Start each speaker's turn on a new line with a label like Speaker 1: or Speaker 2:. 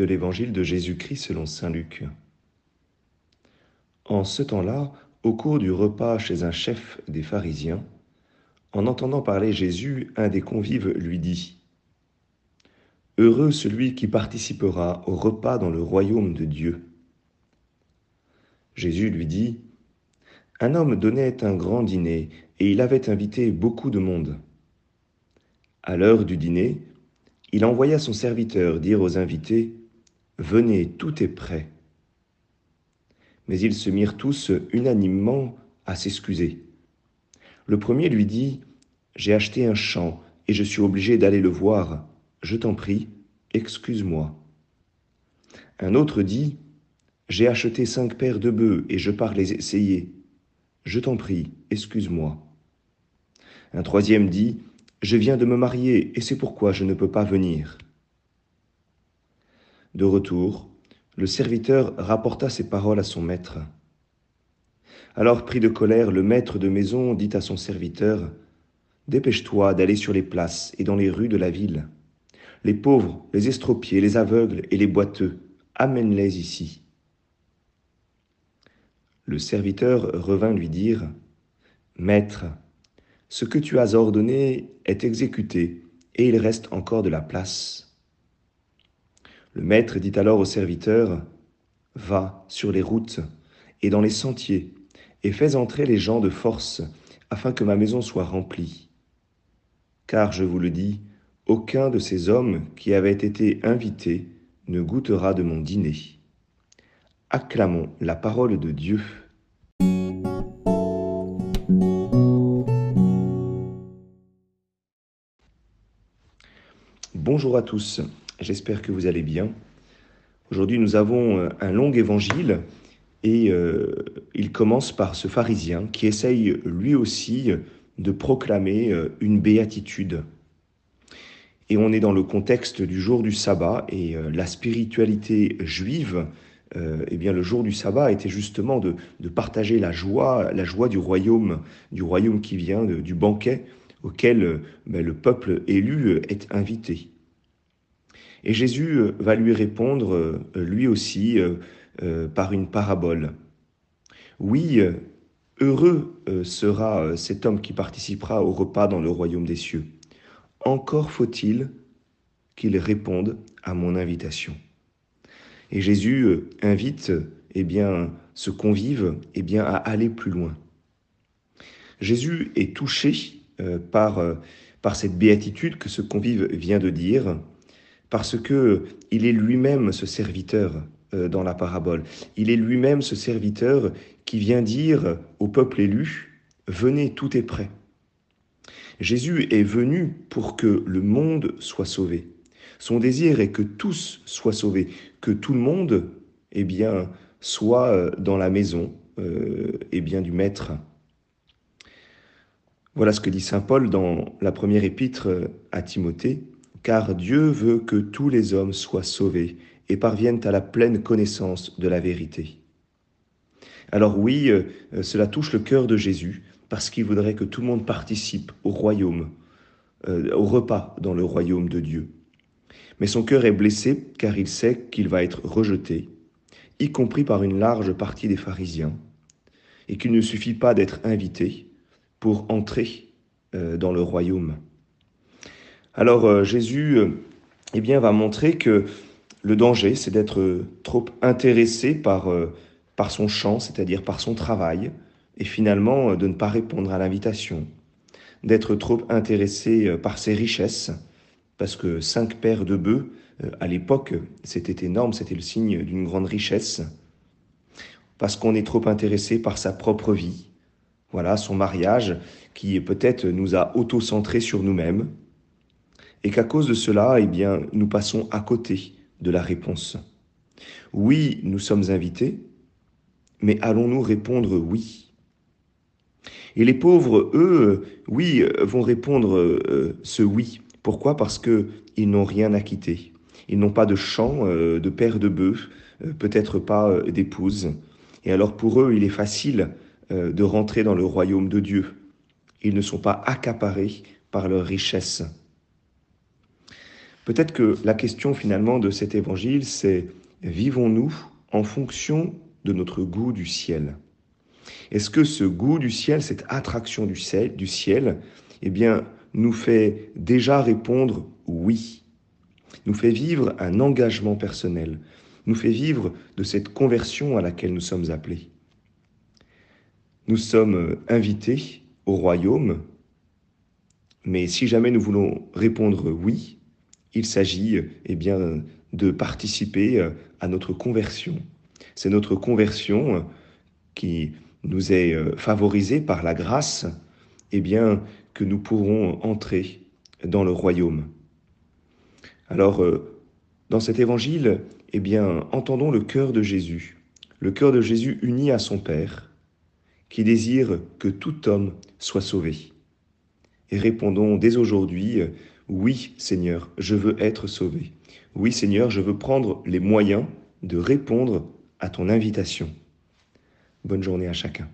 Speaker 1: de l'Évangile de Jésus-Christ selon Saint Luc. En ce temps-là, au cours du repas chez un chef des pharisiens, en entendant parler Jésus, un des convives lui dit Heureux celui qui participera au repas dans le royaume de Dieu. Jésus lui dit Un homme donnait un grand dîner et il avait invité beaucoup de monde. À l'heure du dîner, il envoya son serviteur dire aux invités Venez, tout est prêt. Mais ils se mirent tous unanimement à s'excuser. Le premier lui dit J'ai acheté un champ et je suis obligé d'aller le voir. Je t'en prie, excuse-moi. Un autre dit J'ai acheté cinq paires de bœufs et je pars les essayer. Je t'en prie, excuse-moi. Un troisième dit Je viens de me marier et c'est pourquoi je ne peux pas venir. De retour, le serviteur rapporta ces paroles à son maître. Alors, pris de colère, le maître de maison dit à son serviteur, Dépêche-toi d'aller sur les places et dans les rues de la ville. Les pauvres, les estropiés, les aveugles et les boiteux, amène-les ici. Le serviteur revint lui dire, Maître, ce que tu as ordonné est exécuté, et il reste encore de la place. Le maître dit alors au serviteur, Va sur les routes et dans les sentiers, et fais entrer les gens de force, afin que ma maison soit remplie. Car je vous le dis, aucun de ces hommes qui avaient été invités ne goûtera de mon dîner. Acclamons la parole de Dieu. Bonjour à tous. J'espère que vous allez bien. Aujourd'hui, nous avons euh, un long évangile et euh, il commence par ce pharisien qui essaye lui aussi de proclamer euh, une béatitude. Et on est dans le contexte du jour du sabbat et la spiritualité juive, eh bien le jour du sabbat était justement de, partager la joie, la joie du royaume, du royaume qui vient, du banquet auquel ben, le peuple élu est invité. Et Jésus euh, va lui répondre, euh, lui aussi, euh, par une parabole. Oui, heureux sera cet homme qui participera au repas dans le royaume des cieux. Encore faut-il qu'il réponde à mon invitation. Et Jésus invite eh bien, ce convive eh bien, à aller plus loin. Jésus est touché par, par cette béatitude que ce convive vient de dire, parce que il est lui-même ce serviteur euh, dans la parabole. Il est lui-même ce serviteur qui vient dire au peuple élu, venez, tout est prêt. Jésus est venu pour que le monde soit sauvé. Son désir est que tous soient sauvés, que tout le monde, eh bien, soit euh, dans la maison, euh, eh bien, du Maître. Voilà ce que dit saint Paul dans la première épître à Timothée car Dieu veut que tous les hommes soient sauvés et parviennent à la pleine connaissance de la vérité. Alors oui, euh, cela touche le cœur de Jésus, parce qu'il voudrait que tout le monde participe au royaume, euh, au repas dans le royaume de Dieu. Mais son cœur est blessé car il sait qu'il va être rejeté, y compris par une large partie des pharisiens, et qu'il ne suffit pas d'être invité pour entrer euh, dans le royaume. Alors euh, Jésus euh, eh bien, va montrer que le danger, c'est d'être trop intéressé par, euh, par son champ, c'est-à-dire par son travail, et finalement de ne pas répondre à l'invitation, d'être trop intéressé par ses richesses, parce que cinq paires de bœufs, à l'époque, c'était énorme, c'était le signe d'une grande richesse, parce qu'on est trop intéressé par sa propre vie, voilà, son mariage, qui peut-être nous a auto-centrés sur nous-mêmes, et qu'à cause de cela, eh bien, nous passons à côté de la réponse. Oui, nous sommes invités, mais allons-nous répondre oui? Et les pauvres, eux, oui, vont répondre euh, ce oui. Pourquoi? Parce que ils n'ont rien à quitter. Ils n'ont pas de champ, euh, de père de bœuf, euh, peut-être pas d'épouse. Et alors pour eux, il est facile de rentrer dans le royaume de Dieu. Ils ne sont pas accaparés par leur richesse. Peut-être que la question finalement de cet évangile, c'est vivons-nous en fonction de notre goût du ciel? Est-ce que ce goût du ciel, cette attraction du ciel, eh bien, nous fait déjà répondre oui? Nous fait vivre un engagement personnel, nous fait vivre de cette conversion à laquelle nous sommes appelés? Nous sommes invités au royaume, mais si jamais nous voulons répondre oui, il s'agit eh bien de participer à notre conversion. C'est notre conversion qui nous est favorisée par la grâce, eh bien que nous pourrons entrer dans le royaume. Alors, euh, dans cet évangile, eh bien, entendons le cœur de Jésus, le cœur de Jésus uni à son Père, qui désire que tout homme soit sauvé. Et répondons dès aujourd'hui, oui Seigneur, je veux être sauvé. Oui Seigneur, je veux prendre les moyens de répondre à ton invitation. Bonne journée à chacun.